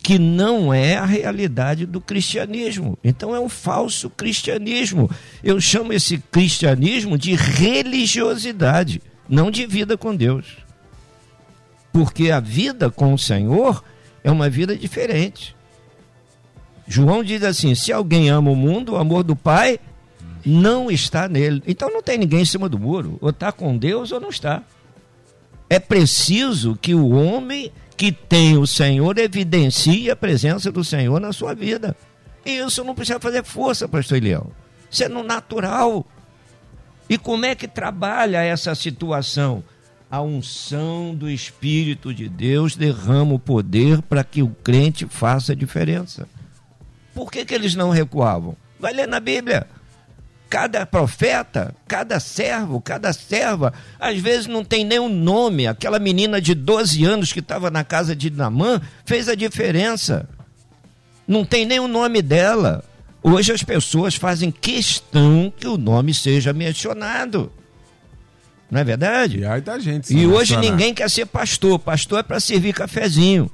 que não é a realidade do cristianismo. Então é um falso cristianismo. Eu chamo esse cristianismo de religiosidade, não de vida com Deus. Porque a vida com o Senhor é uma vida diferente. João diz assim: se alguém ama o mundo, o amor do Pai não está nele. Então não tem ninguém em cima do muro. Ou está com Deus ou não está. É preciso que o homem que tem o Senhor evidencie a presença do Senhor na sua vida. E isso não precisa fazer força, pastor Eliel. Isso é no natural. E como é que trabalha essa situação? a unção do Espírito de Deus derrama o poder para que o crente faça a diferença. Por que, que eles não recuavam? Vai ler na Bíblia. Cada profeta, cada servo, cada serva, às vezes não tem nem um nome. Aquela menina de 12 anos que estava na casa de Namã fez a diferença. Não tem nem o nome dela. Hoje as pessoas fazem questão que o nome seja mencionado. Não é verdade? E aí da gente. E hoje ninguém quer ser pastor. Pastor é para servir cafezinho.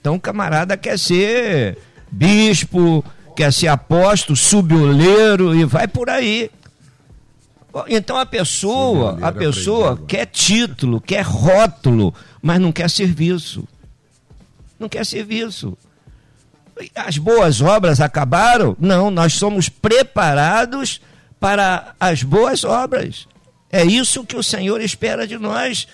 Então o camarada quer ser bispo, quer ser apóstolo, suboleiro e vai por aí. Então a pessoa, a pessoa quer título, quer rótulo, mas não quer serviço. Não quer serviço. As boas obras acabaram? Não, nós somos preparados para as boas obras. É isso que o Senhor espera de nós.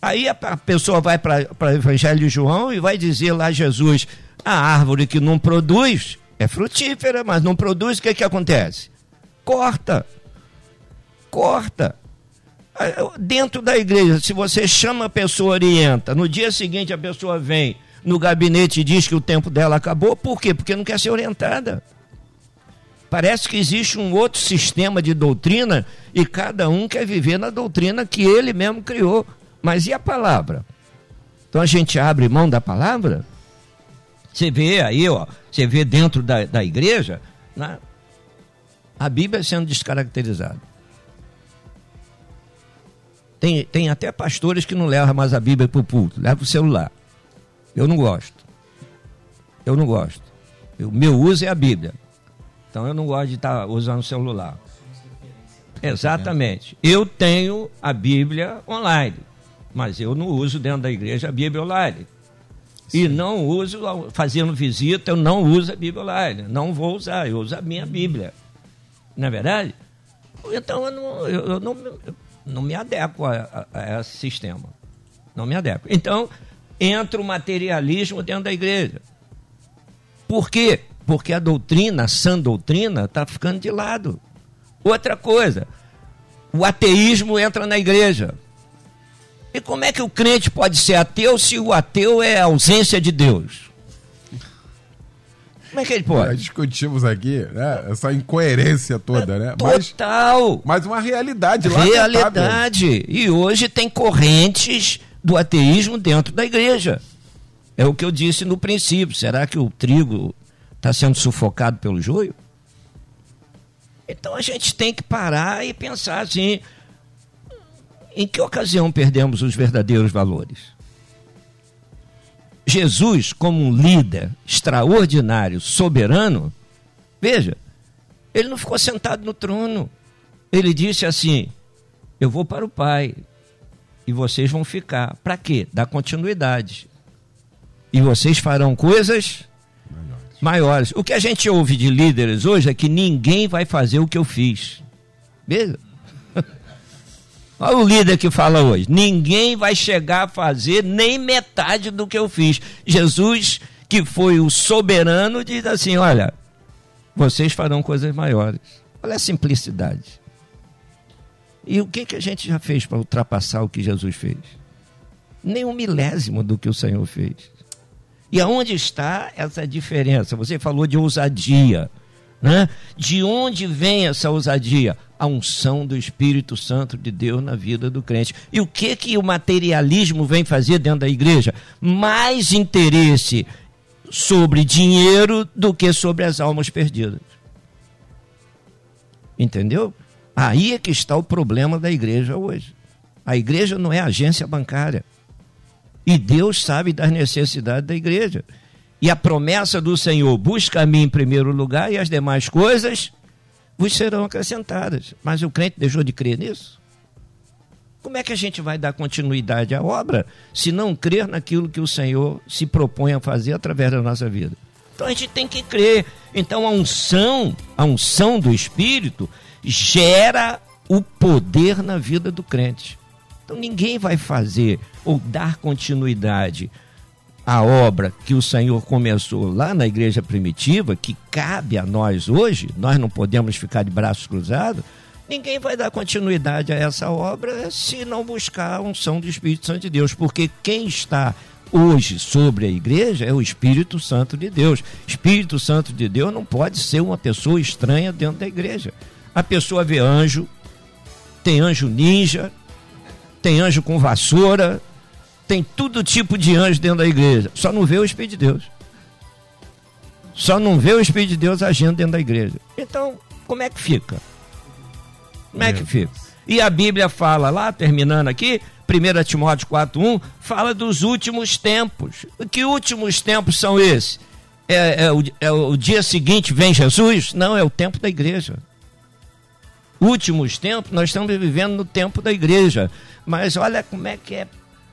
Aí a, pessoa vai para o Evangelho de João e vai dizer lá Jesus: a árvore que não produz é frutífera, mas não produz, o que, que acontece? Corta. Corta. Dentro da igreja, se você chama a pessoa, orienta, no dia seguinte a pessoa vem no gabinete e diz que o tempo dela acabou, por quê? Porque não quer ser orientada. Parece que existe um outro sistema de doutrina e cada um quer viver na doutrina que ele mesmo criou. Mas e a palavra? Então a gente abre mão da palavra? Você vê aí, ó, você vê dentro da, da igreja, né, a Bíblia sendo descaracterizada. Tem, tem até pastores que não levam mais a Bíblia para o púlpito, levam o celular. Eu não gosto. Eu não gosto. O meu uso é a Bíblia. Então eu não gosto de estar tá usando o celular. Exatamente. Eu tenho a Bíblia online, mas eu não uso dentro da igreja a Bíblia online. E não uso, fazendo visita, eu não uso a Bíblia online. Não vou usar, eu uso a minha Bíblia. Não é verdade? Então eu não, eu, eu não, eu não me adequo a, a, a esse sistema. Não me adequo. Então, entra o materialismo dentro da igreja. Por quê? Porque a doutrina, a sã doutrina, está ficando de lado. Outra coisa, o ateísmo entra na igreja. E como é que o crente pode ser ateu se o ateu é a ausência de Deus? Como é que ele pode? Já discutimos aqui, né? Essa incoerência toda, né? Total. Mas, mas uma realidade lá. Realidade. E hoje tem correntes do ateísmo dentro da igreja. É o que eu disse no princípio. Será que o trigo está sendo sufocado pelo joio? Então a gente tem que parar e pensar assim: em que ocasião perdemos os verdadeiros valores? Jesus, como um líder extraordinário, soberano, veja, ele não ficou sentado no trono. Ele disse assim: Eu vou para o Pai e vocês vão ficar. Para quê? Dar continuidade. E vocês farão coisas maiores. maiores. O que a gente ouve de líderes hoje é que ninguém vai fazer o que eu fiz. Beleza? Olha o líder que fala hoje. Ninguém vai chegar a fazer nem metade do que eu fiz. Jesus, que foi o soberano, diz assim: olha, vocês farão coisas maiores. Olha a simplicidade. E o que, que a gente já fez para ultrapassar o que Jesus fez? Nem um milésimo do que o Senhor fez. E aonde está essa diferença? Você falou de ousadia. Né? De onde vem essa ousadia? A unção do Espírito Santo de Deus na vida do crente. E o que que o materialismo vem fazer dentro da igreja? Mais interesse sobre dinheiro do que sobre as almas perdidas. Entendeu? Aí é que está o problema da igreja hoje. A igreja não é agência bancária. E Deus sabe das necessidades da igreja. E a promessa do Senhor, busca a mim em primeiro lugar e as demais coisas vos serão acrescentadas. Mas o crente deixou de crer nisso? Como é que a gente vai dar continuidade à obra se não crer naquilo que o Senhor se propõe a fazer através da nossa vida? Então a gente tem que crer. Então a unção, a unção do Espírito gera o poder na vida do crente. Então ninguém vai fazer ou dar continuidade à obra que o Senhor começou lá na igreja primitiva, que cabe a nós hoje, nós não podemos ficar de braços cruzados. Ninguém vai dar continuidade a essa obra se não buscar a unção do Espírito Santo de Deus, porque quem está hoje sobre a igreja é o Espírito Santo de Deus. Espírito Santo de Deus não pode ser uma pessoa estranha dentro da igreja a pessoa vê anjo, tem anjo ninja, tem anjo com vassoura, tem todo tipo de anjo dentro da igreja. Só não vê o Espírito de Deus. Só não vê o Espírito de Deus agindo dentro da igreja. Então, como é que fica? Como é que fica? E a Bíblia fala lá, terminando aqui, 1 Timóteo 4,1, fala dos últimos tempos. Que últimos tempos são esses? É, é, o, é o dia seguinte vem Jesus? Não, é o tempo da igreja últimos tempos, nós estamos vivendo no tempo da igreja. Mas olha como é que é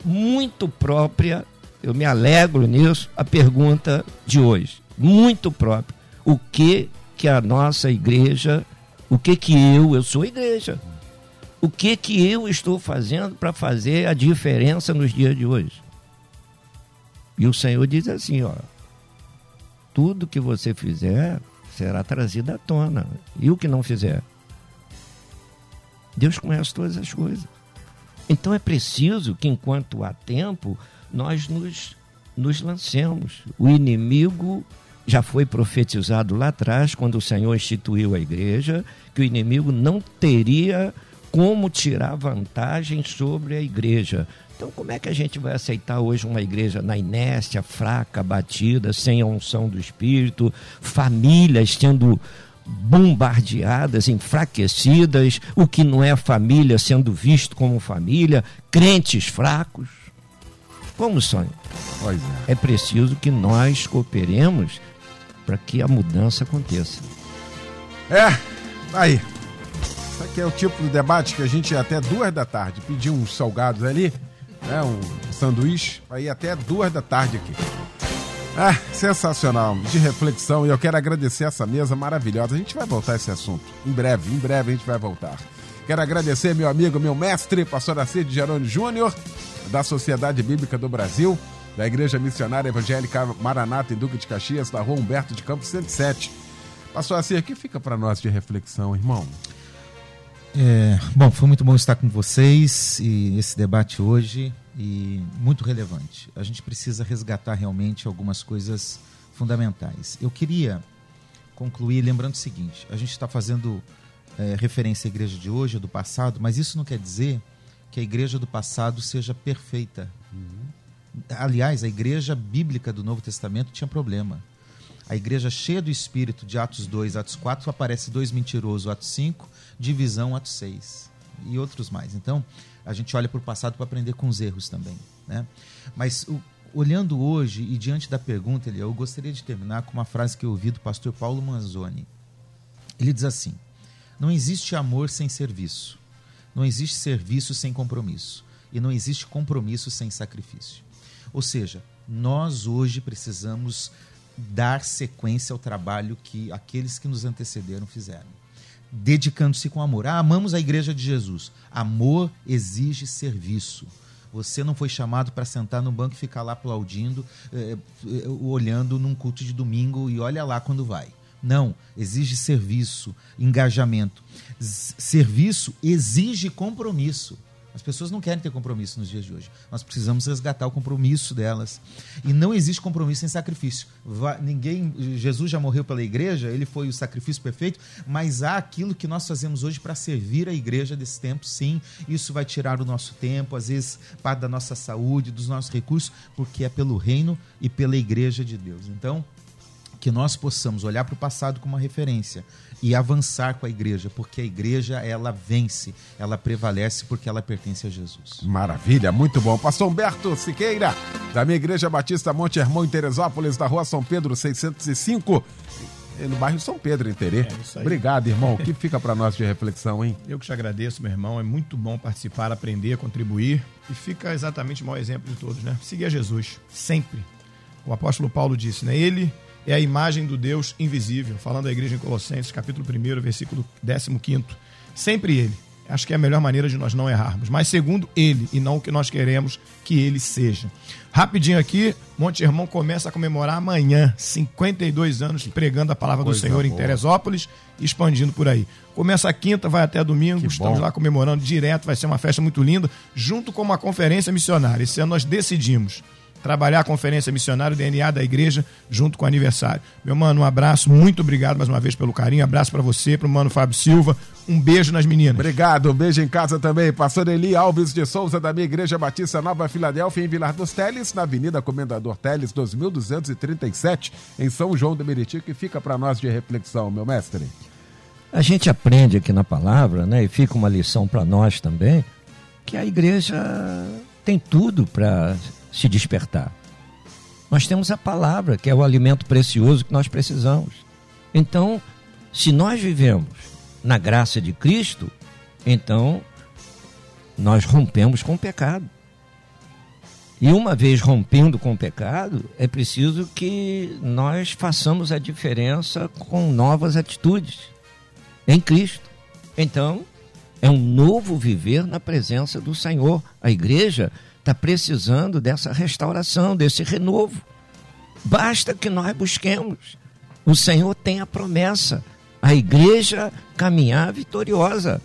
muito própria, eu me alegro nisso, a pergunta de hoje. Muito própria. O que que a nossa igreja, o que que eu, eu sou igreja, o que que eu estou fazendo para fazer a diferença nos dias de hoje? E o Senhor diz assim, ó, tudo que você fizer será trazido à tona. E o que não fizer? Deus conhece todas as coisas. Então é preciso que, enquanto há tempo, nós nos, nos lancemos. O inimigo já foi profetizado lá atrás, quando o Senhor instituiu a igreja, que o inimigo não teria como tirar vantagem sobre a igreja. Então, como é que a gente vai aceitar hoje uma igreja na inércia, fraca, batida, sem a unção do Espírito, famílias tendo bombardeadas, enfraquecidas, o que não é família sendo visto como família, crentes fracos. Como sonho? É. é preciso que nós cooperemos para que a mudança aconteça. É, aí. Isso aqui é o tipo de debate que a gente até duas da tarde pediu uns salgados ali, né, um sanduíche, aí até duas da tarde aqui. Ah, sensacional, de reflexão. E eu quero agradecer essa mesa maravilhosa. A gente vai voltar a esse assunto. Em breve, em breve a gente vai voltar. Quero agradecer meu amigo, meu mestre, pastor Acide Geroni Júnior, da Sociedade Bíblica do Brasil, da Igreja Missionária Evangélica Maranata em Duque de Caxias, da rua Humberto de Campos 107. Pastor Acir, o que fica para nós de reflexão, irmão? É, bom, foi muito bom estar com vocês e esse debate hoje e muito relevante. A gente precisa resgatar realmente algumas coisas fundamentais. Eu queria concluir lembrando o seguinte: a gente está fazendo é, referência à igreja de hoje, do passado, mas isso não quer dizer que a igreja do passado seja perfeita. Uhum. Aliás, a igreja bíblica do Novo Testamento tinha problema. A igreja cheia do Espírito de Atos 2, Atos 4, aparece dois mentirosos, Atos 5, divisão, Atos 6 e outros mais. Então, a gente olha para o passado para aprender com os erros também. Né? Mas o, olhando hoje e diante da pergunta, Eliel, eu gostaria de terminar com uma frase que eu ouvi do pastor Paulo Manzoni. Ele diz assim: Não existe amor sem serviço, não existe serviço sem compromisso, e não existe compromisso sem sacrifício. Ou seja, nós hoje precisamos dar sequência ao trabalho que aqueles que nos antecederam fizeram. Dedicando-se com amor. Ah, amamos a igreja de Jesus. Amor exige serviço. Você não foi chamado para sentar no banco e ficar lá aplaudindo, eh, eh, olhando num culto de domingo e olha lá quando vai. Não, exige serviço, engajamento. Serviço exige compromisso. As pessoas não querem ter compromisso nos dias de hoje. Nós precisamos resgatar o compromisso delas. E não existe compromisso sem sacrifício. ninguém, Jesus já morreu pela igreja, ele foi o sacrifício perfeito, mas há aquilo que nós fazemos hoje para servir a igreja desse tempo, sim. Isso vai tirar o nosso tempo, às vezes parte da nossa saúde, dos nossos recursos, porque é pelo reino e pela igreja de Deus. Então, que nós possamos olhar para o passado como uma referência e avançar com a igreja, porque a igreja ela vence, ela prevalece porque ela pertence a Jesus. Maravilha, muito bom. Pastor Humberto Siqueira, da minha igreja Batista Monte Hermão em Teresópolis, da rua São Pedro 605 no bairro São Pedro, em Terê. É Obrigado, irmão. O que fica para nós de reflexão, hein? Eu que te agradeço, meu irmão. É muito bom participar, aprender, contribuir. E fica exatamente o maior exemplo de todos, né? Seguir a Jesus, sempre. O apóstolo Paulo disse, né? Ele é a imagem do Deus invisível, falando da igreja em Colossenses, capítulo 1, versículo 15. Sempre ele. Acho que é a melhor maneira de nós não errarmos. Mas segundo ele, e não o que nós queremos que ele seja. Rapidinho aqui, Monte Irmão começa a comemorar amanhã, 52 anos pregando a palavra Coisa do Senhor boa. em Teresópolis, expandindo por aí. Começa a quinta, vai até domingo, que estamos bom. lá comemorando direto, vai ser uma festa muito linda, junto com uma conferência missionária. Esse ano nós decidimos trabalhar a Conferência Missionária DNA da Igreja junto com o aniversário. Meu mano, um abraço, muito obrigado mais uma vez pelo carinho, abraço para você, pro mano Fábio Silva, um beijo nas meninas. Obrigado, um beijo em casa também. Pastor Eli Alves de Souza, da minha Igreja Batista Nova Filadélfia, em Vilar dos Teles, na Avenida Comendador Teles, 2237, em São João de Meriti, que fica para nós de reflexão, meu mestre. A gente aprende aqui na palavra, né, e fica uma lição para nós também, que a igreja tem tudo para se despertar. Nós temos a palavra, que é o alimento precioso que nós precisamos. Então, se nós vivemos na graça de Cristo, então nós rompemos com o pecado. E uma vez rompendo com o pecado, é preciso que nós façamos a diferença com novas atitudes em Cristo. Então, é um novo viver na presença do Senhor. A igreja está precisando dessa restauração, desse renovo. Basta que nós busquemos. O Senhor tem a promessa, a igreja caminhar vitoriosa.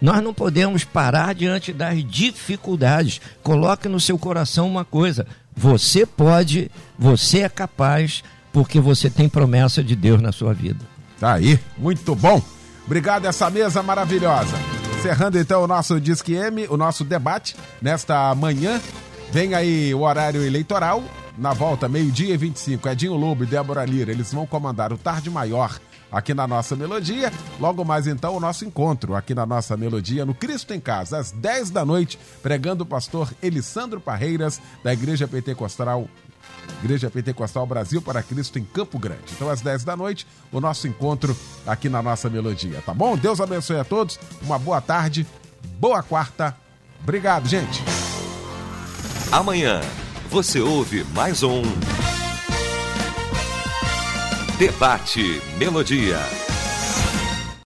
Nós não podemos parar diante das dificuldades. Coloque no seu coração uma coisa: você pode, você é capaz, porque você tem promessa de Deus na sua vida. Tá aí, muito bom. Obrigado essa mesa maravilhosa. Encerrando então o nosso Disque M, o nosso debate nesta manhã. Vem aí o horário eleitoral. Na volta, meio-dia e 25, Edinho Lobo e Débora Lira, eles vão comandar o Tarde Maior aqui na nossa melodia. Logo mais então o nosso encontro aqui na nossa melodia no Cristo em Casa, às 10 da noite, pregando o pastor Elisandro Parreiras, da Igreja Pentecostal Igreja Pentecostal Brasil para Cristo em Campo Grande. Então, às 10 da noite, o nosso encontro aqui na nossa melodia, tá bom? Deus abençoe a todos, uma boa tarde, boa quarta. Obrigado, gente. Amanhã você ouve mais um. Debate Melodia.